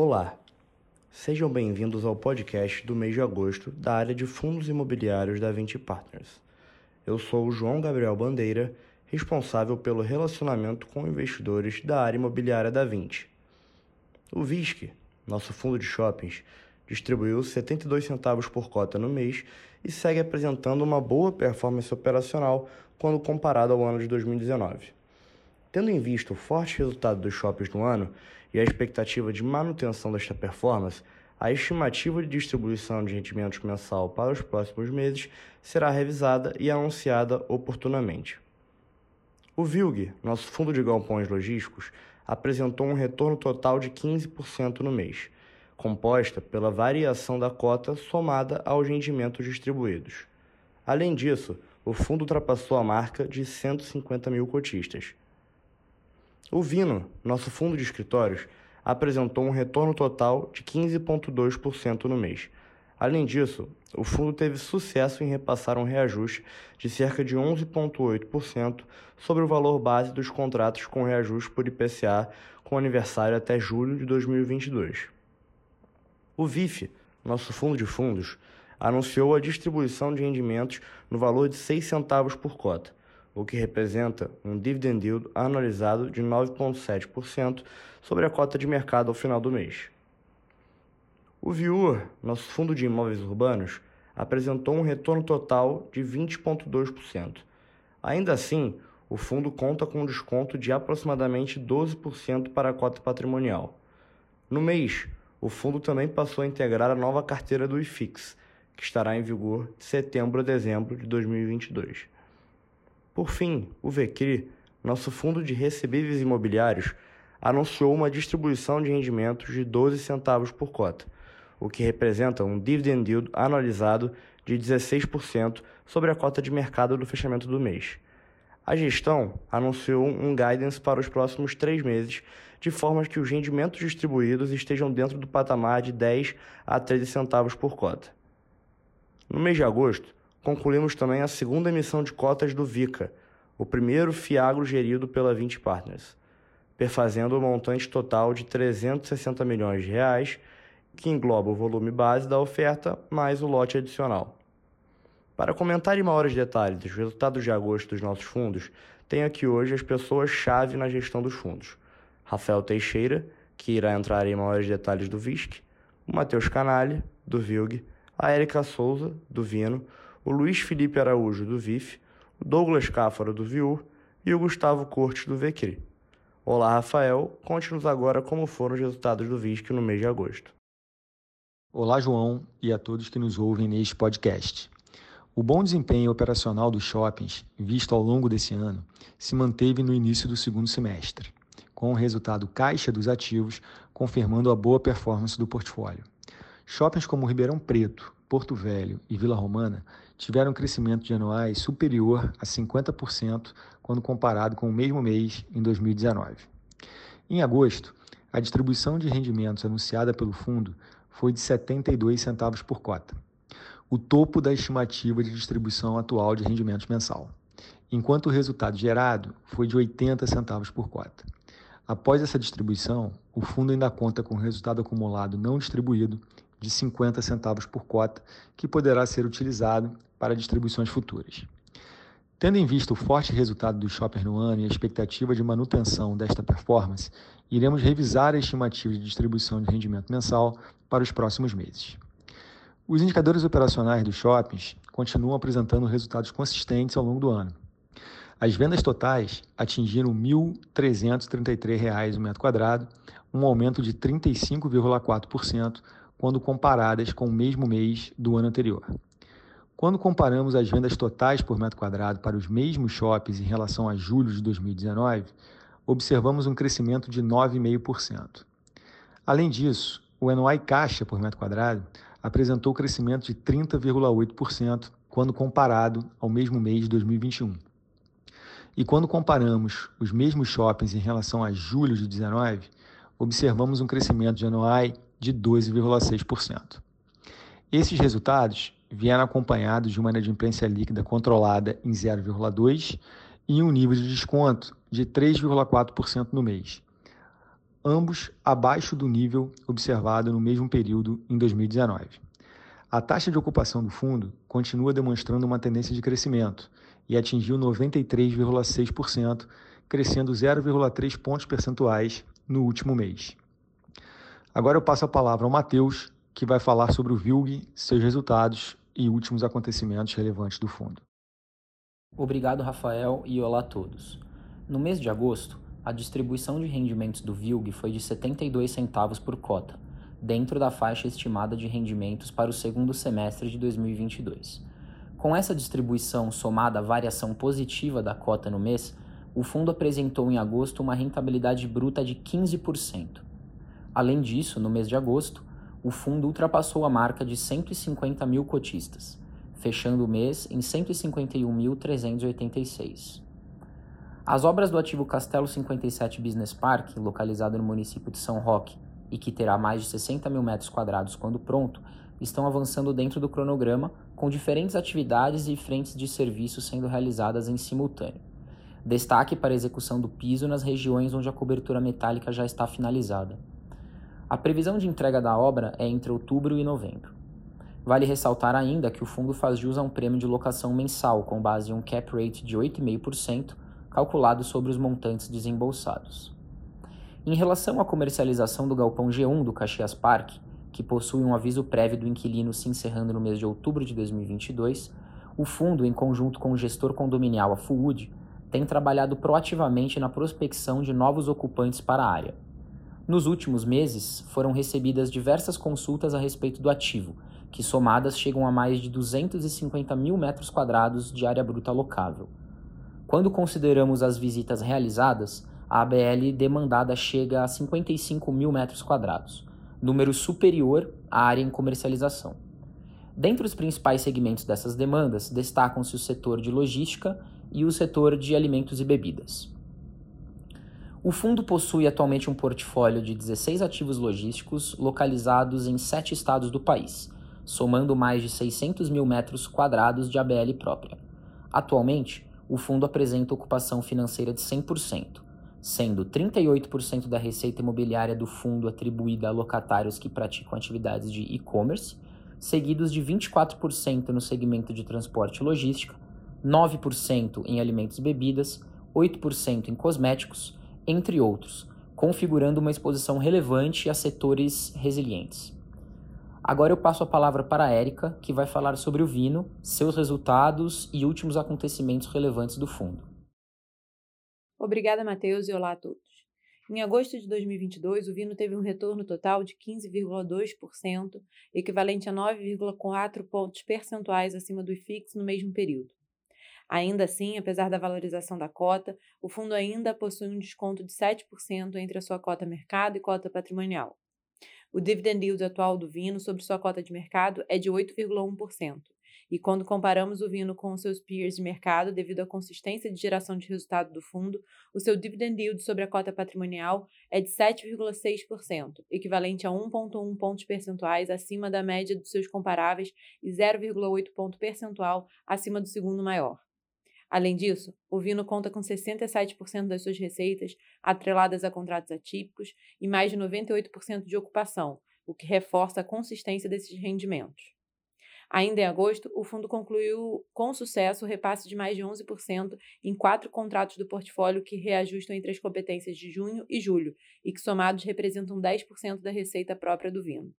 Olá, sejam bem-vindos ao podcast do mês de agosto da área de fundos imobiliários da 20 Partners. Eu sou o João Gabriel Bandeira, responsável pelo relacionamento com investidores da área imobiliária da 20. O VISC, nosso fundo de shoppings, distribuiu 72 centavos por cota no mês e segue apresentando uma boa performance operacional quando comparado ao ano de 2019. Tendo em vista o forte resultado dos shoppings no ano e a expectativa de manutenção desta performance, a estimativa de distribuição de rendimentos mensal para os próximos meses será revisada e anunciada oportunamente. O VILG, nosso fundo de galpões logísticos, apresentou um retorno total de 15% no mês, composta pela variação da cota somada aos rendimentos distribuídos. Além disso, o fundo ultrapassou a marca de 150 mil cotistas. O Vino, nosso fundo de escritórios, apresentou um retorno total de 15,2% no mês. Além disso, o fundo teve sucesso em repassar um reajuste de cerca de 11,8% sobre o valor base dos contratos com reajuste por IPCA com aniversário até julho de 2022. O VIF, nosso fundo de fundos, anunciou a distribuição de rendimentos no valor de 6 centavos por cota, o que representa um dividend yield anualizado de 9,7% sobre a cota de mercado ao final do mês. O Viur, nosso fundo de imóveis urbanos, apresentou um retorno total de 20,2%. Ainda assim, o fundo conta com um desconto de aproximadamente 12% para a cota patrimonial. No mês, o fundo também passou a integrar a nova carteira do IFIX, que estará em vigor de setembro a dezembro de 2022. Por fim, o VECRI, nosso fundo de recebíveis imobiliários, anunciou uma distribuição de rendimentos de 12 centavos por cota, o que representa um dividend yield anualizado de 16% sobre a cota de mercado do fechamento do mês. A gestão anunciou um guidance para os próximos três meses, de forma que os rendimentos distribuídos estejam dentro do patamar de 10 a 13 centavos por cota. No mês de agosto, concluímos também a segunda emissão de cotas do VICA, o primeiro fiagro gerido pela 20 Partners, perfazendo o um montante total de 360 milhões de reais, que engloba o volume base da oferta mais o lote adicional. Para comentar em maiores detalhes os resultados de agosto dos nossos fundos, tenho aqui hoje as pessoas-chave na gestão dos fundos. Rafael Teixeira, que irá entrar em maiores detalhes do VISC, o Matheus Canalha, do VILG, a Érica Souza, do Vino, o Luiz Felipe Araújo, do VIF, o Douglas Cáfaro, do VIUR e o Gustavo Cortes, do VECRI. Olá, Rafael. Conte-nos agora como foram os resultados do VISC no mês de agosto. Olá, João, e a todos que nos ouvem neste podcast. O bom desempenho operacional dos shoppings, visto ao longo desse ano, se manteve no início do segundo semestre, com o resultado caixa dos ativos confirmando a boa performance do portfólio. Shoppings como Ribeirão Preto, Porto Velho e Vila Romana tiveram crescimento de anuais superior a 50% quando comparado com o mesmo mês em 2019. Em agosto, a distribuição de rendimentos anunciada pelo fundo foi de 72 centavos por cota o topo da estimativa de distribuição atual de rendimentos mensal, enquanto o resultado gerado foi de 80 centavos por cota. Após essa distribuição, o fundo ainda conta com resultado acumulado não distribuído de 50 centavos por cota, que poderá ser utilizado para distribuições futuras. Tendo em vista o forte resultado do shopper no ano e a expectativa de manutenção desta performance, iremos revisar a estimativa de distribuição de rendimento mensal para os próximos meses. Os indicadores operacionais dos shoppings continuam apresentando resultados consistentes ao longo do ano. As vendas totais atingiram R$ 1.333 o metro quadrado, um aumento de 35,4% quando comparadas com o mesmo mês do ano anterior. Quando comparamos as vendas totais por metro quadrado para os mesmos shoppings em relação a julho de 2019, observamos um crescimento de 9,5%. Além disso, o NOI caixa por metro quadrado apresentou crescimento de 30,8% quando comparado ao mesmo mês de 2021. E quando comparamos os mesmos shoppings em relação a julho de 2019, observamos um crescimento de NOI de 12,6%. Esses resultados vieram acompanhados de uma inadimplência líquida controlada em 0,2% e um nível de desconto de 3,4% no mês, ambos abaixo do nível observado no mesmo período em 2019. A taxa de ocupação do fundo continua demonstrando uma tendência de crescimento e atingiu 93,6%, crescendo 0,3 pontos percentuais no último mês. Agora eu passo a palavra ao Matheus, que vai falar sobre o VILG, seus resultados e últimos acontecimentos relevantes do fundo. Obrigado, Rafael, e olá a todos. No mês de agosto, a distribuição de rendimentos do VILG foi de 72 centavos por cota, dentro da faixa estimada de rendimentos para o segundo semestre de 2022. Com essa distribuição somada à variação positiva da cota no mês, o fundo apresentou em agosto uma rentabilidade bruta de 15%. Além disso, no mês de agosto, o fundo ultrapassou a marca de 150 mil cotistas, fechando o mês em 151.386. As obras do ativo Castelo 57 Business Park, localizado no município de São Roque e que terá mais de 60 mil metros quadrados quando pronto, estão avançando dentro do cronograma, com diferentes atividades e frentes de serviço sendo realizadas em simultâneo. Destaque para a execução do piso nas regiões onde a cobertura metálica já está finalizada. A previsão de entrega da obra é entre outubro e novembro. Vale ressaltar ainda que o fundo faz jus a um prêmio de locação mensal com base em um cap rate de 8,5%, calculado sobre os montantes desembolsados. Em relação à comercialização do galpão G1 do Caxias Park, que possui um aviso prévio do inquilino se encerrando no mês de outubro de 2022, o fundo, em conjunto com o gestor condominial a Fuud, tem trabalhado proativamente na prospecção de novos ocupantes para a área. Nos últimos meses, foram recebidas diversas consultas a respeito do ativo, que somadas chegam a mais de 250 mil metros quadrados de área bruta locável. Quando consideramos as visitas realizadas, a ABL demandada chega a 55 mil metros quadrados, número superior à área em comercialização. Dentre os principais segmentos dessas demandas, destacam-se o setor de logística e o setor de alimentos e bebidas. O fundo possui atualmente um portfólio de 16 ativos logísticos localizados em sete estados do país, somando mais de 600 mil metros quadrados de ABL própria. Atualmente, o fundo apresenta ocupação financeira de 100%, sendo 38% da receita imobiliária do fundo atribuída a locatários que praticam atividades de e-commerce, seguidos de 24% no segmento de transporte e logística, 9% em alimentos e bebidas, 8% em cosméticos, entre outros, configurando uma exposição relevante a setores resilientes. Agora eu passo a palavra para a Érica, que vai falar sobre o Vino, seus resultados e últimos acontecimentos relevantes do fundo. Obrigada, Matheus, e olá a todos. Em agosto de 2022, o Vino teve um retorno total de 15,2%, equivalente a 9,4 pontos percentuais acima do IFIX no mesmo período. Ainda assim, apesar da valorização da cota, o fundo ainda possui um desconto de 7% entre a sua cota mercado e cota patrimonial. O dividend yield atual do Vino sobre sua cota de mercado é de 8,1%. E quando comparamos o Vino com seus peers de mercado, devido à consistência de geração de resultado do fundo, o seu dividend yield sobre a cota patrimonial é de 7,6%, equivalente a 1,1 pontos percentuais acima da média dos seus comparáveis e 0,8 ponto percentual acima do segundo maior. Além disso, o Vino conta com 67% das suas receitas atreladas a contratos atípicos e mais de 98% de ocupação, o que reforça a consistência desses rendimentos. Ainda em agosto, o fundo concluiu com sucesso o repasse de mais de 11% em quatro contratos do portfólio que reajustam entre as competências de junho e julho e que somados representam 10% da receita própria do Vino.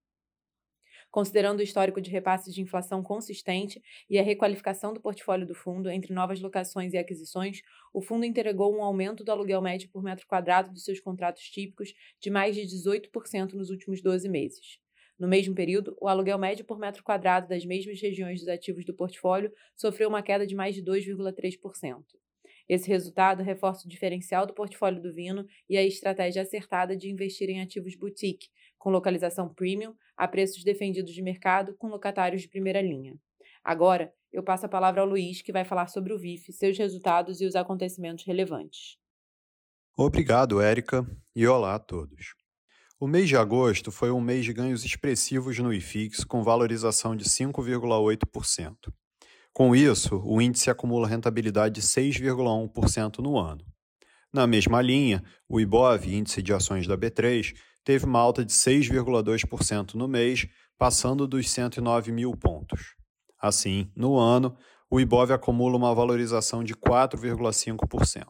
Considerando o histórico de repasses de inflação consistente e a requalificação do portfólio do fundo entre novas locações e aquisições, o fundo entregou um aumento do aluguel médio por metro quadrado dos seus contratos típicos de mais de 18% nos últimos 12 meses. No mesmo período, o aluguel médio por metro quadrado das mesmas regiões dos ativos do portfólio sofreu uma queda de mais de 2,3%. Esse resultado reforça o diferencial do portfólio do Vino e a estratégia acertada de investir em ativos boutique, com localização premium, a preços defendidos de mercado, com locatários de primeira linha. Agora, eu passo a palavra ao Luiz, que vai falar sobre o VIF, seus resultados e os acontecimentos relevantes. Obrigado, Érica, e olá a todos. O mês de agosto foi um mês de ganhos expressivos no IFIX, com valorização de 5,8%. Com isso, o índice acumula rentabilidade de 6,1% no ano. Na mesma linha, o IBOV, índice de ações da B3, teve uma alta de 6,2% no mês, passando dos 109 mil pontos. Assim, no ano, o IBOV acumula uma valorização de 4,5%.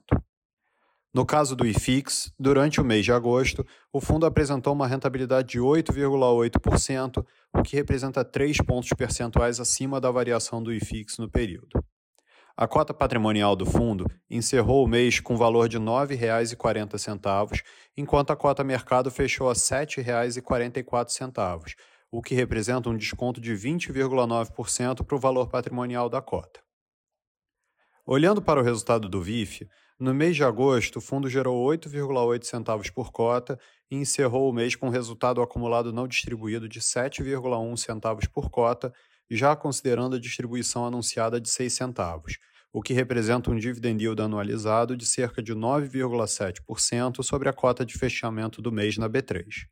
No caso do IFIX, durante o mês de agosto, o fundo apresentou uma rentabilidade de 8,8%, o que representa 3 pontos percentuais acima da variação do IFIX no período. A cota patrimonial do fundo encerrou o mês com valor de R$ 9,40, enquanto a cota mercado fechou a R$ 7,44, o que representa um desconto de 20,9% para o valor patrimonial da cota. Olhando para o resultado do VIF, no mês de agosto, o fundo gerou 8,8 centavos por cota e encerrou o mês com resultado acumulado não distribuído de 7,1 centavos por cota, já considerando a distribuição anunciada de 6 centavos, o que representa um dividend yield anualizado de cerca de 9,7% sobre a cota de fechamento do mês na B3.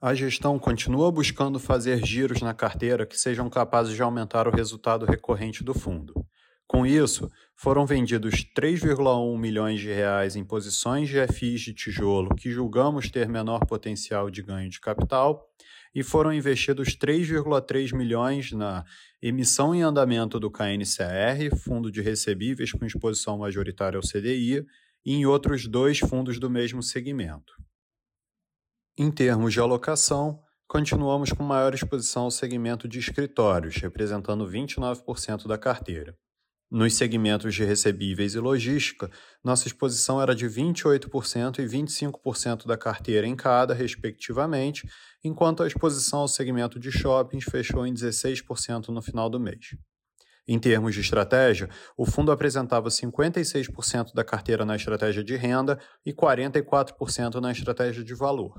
A gestão continua buscando fazer giros na carteira que sejam capazes de aumentar o resultado recorrente do fundo. Com isso, foram vendidos 3,1 milhões de reais em posições de FIs de tijolo que julgamos ter menor potencial de ganho de capital e foram investidos 3,3 milhões na emissão em andamento do KNCR, fundo de recebíveis com exposição majoritária ao CDI, e em outros dois fundos do mesmo segmento. Em termos de alocação, continuamos com maior exposição ao segmento de escritórios, representando 29% da carteira. Nos segmentos de recebíveis e logística, nossa exposição era de 28% e 25% da carteira em cada, respectivamente, enquanto a exposição ao segmento de shoppings fechou em 16% no final do mês. Em termos de estratégia, o fundo apresentava 56% da carteira na estratégia de renda e 44% na estratégia de valor.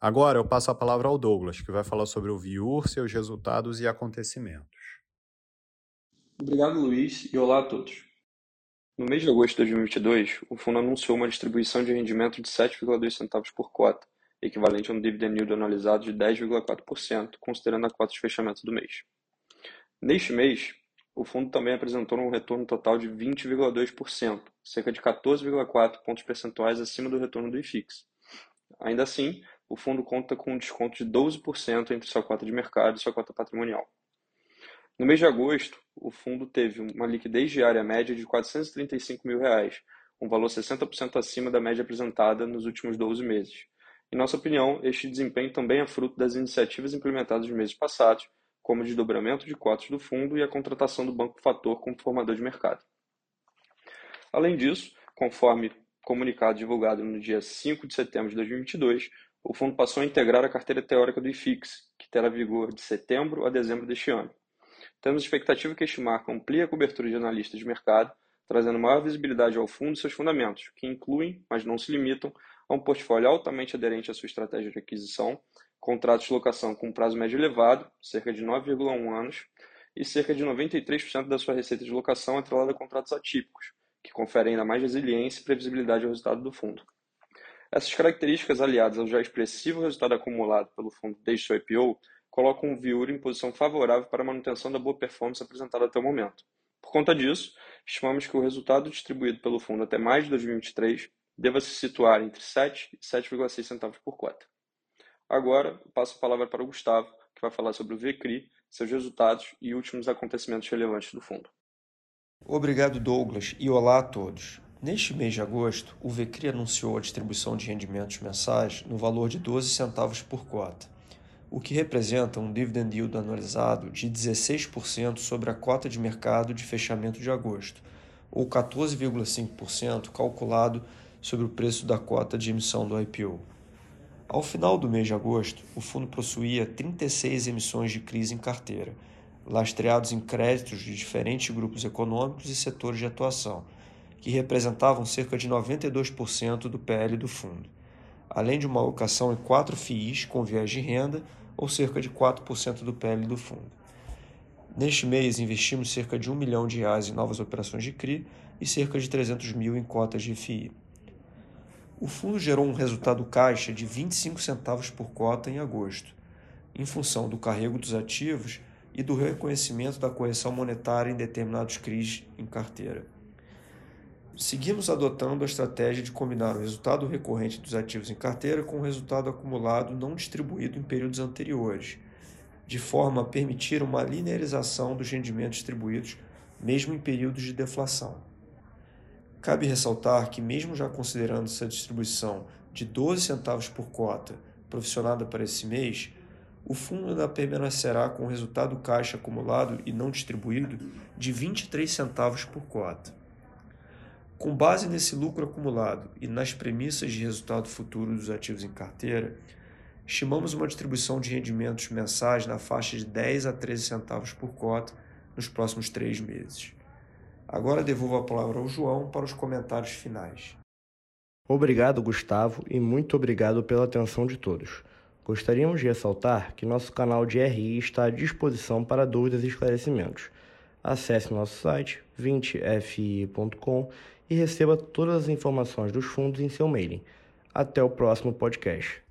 Agora eu passo a palavra ao Douglas, que vai falar sobre o VIUR, seus resultados e acontecimentos. Obrigado, Luiz, e olá a todos. No mês de agosto de 2022, o fundo anunciou uma distribuição de rendimento de 7,2 centavos por cota, equivalente a um dividend yield anualizado de 10,4%, considerando a cota de fechamento do mês. Neste mês, o fundo também apresentou um retorno total de 20,2%, cerca de 14,4 pontos percentuais acima do retorno do IFIX. Ainda assim, o fundo conta com um desconto de 12% entre sua cota de mercado e sua cota patrimonial. No mês de agosto, o fundo teve uma liquidez diária média de 435 mil reais, um valor 60% acima da média apresentada nos últimos 12 meses. Em nossa opinião, este desempenho também é fruto das iniciativas implementadas nos meses passados, como o desdobramento de cotas do fundo e a contratação do Banco Fator como formador de mercado. Além disso, conforme comunicado divulgado no dia 5 de setembro de 2022, o fundo passou a integrar a carteira teórica do IFIX, que terá vigor de setembro a dezembro deste ano. Temos expectativa que este marco amplie a cobertura de analistas de mercado, trazendo maior visibilidade ao fundo e seus fundamentos, que incluem, mas não se limitam, a um portfólio altamente aderente à sua estratégia de aquisição, contratos de locação com prazo médio elevado, cerca de 9,1 anos, e cerca de 93% da sua receita de locação atrelada a contratos atípicos, que conferem ainda mais resiliência e previsibilidade ao resultado do fundo. Essas características, aliadas ao já expressivo resultado acumulado pelo fundo desde seu IPO, colocam o Viur em posição favorável para a manutenção da boa performance apresentada até o momento. Por conta disso, estimamos que o resultado distribuído pelo fundo até mais de 2023 deva se situar entre 7 e 7,6 centavos por cota. Agora, passo a palavra para o Gustavo, que vai falar sobre o VCRI, seus resultados e últimos acontecimentos relevantes do fundo. Obrigado, Douglas, e olá a todos. Neste mês de agosto, o VCRI anunciou a distribuição de rendimentos mensais no valor de 12 centavos por cota o que representa um dividend yield anualizado de 16% sobre a cota de mercado de fechamento de agosto, ou 14,5% calculado sobre o preço da cota de emissão do IPO. Ao final do mês de agosto, o fundo possuía 36 emissões de crise em carteira, lastreados em créditos de diferentes grupos econômicos e setores de atuação, que representavam cerca de 92% do PL do fundo, além de uma alocação em quatro FIIs com viés de renda ou cerca de 4% do PL do fundo. Neste mês, investimos cerca de 1 milhão de reais em novas operações de CRI e cerca de 300 mil em cotas de FI. O fundo gerou um resultado caixa de 25 centavos por cota em agosto, em função do carrego dos ativos e do reconhecimento da correção monetária em determinados CRIs em carteira. Seguimos adotando a estratégia de combinar o resultado recorrente dos ativos em carteira com o resultado acumulado não distribuído em períodos anteriores, de forma a permitir uma linearização dos rendimentos distribuídos, mesmo em períodos de deflação. Cabe ressaltar que, mesmo já considerando essa distribuição de 12 centavos por cota provisionada para esse mês, o fundo ainda permanecerá com o resultado caixa acumulado e não distribuído de 23 centavos por cota. Com base nesse lucro acumulado e nas premissas de resultado futuro dos ativos em carteira, estimamos uma distribuição de rendimentos mensais na faixa de 10 a 13 centavos por cota nos próximos três meses. Agora devolvo a palavra ao João para os comentários finais. Obrigado, Gustavo, e muito obrigado pela atenção de todos. Gostaríamos de ressaltar que nosso canal de RI está à disposição para dúvidas e esclarecimentos. Acesse nosso site 20fi.com e receba todas as informações dos fundos em seu mailing. Até o próximo podcast.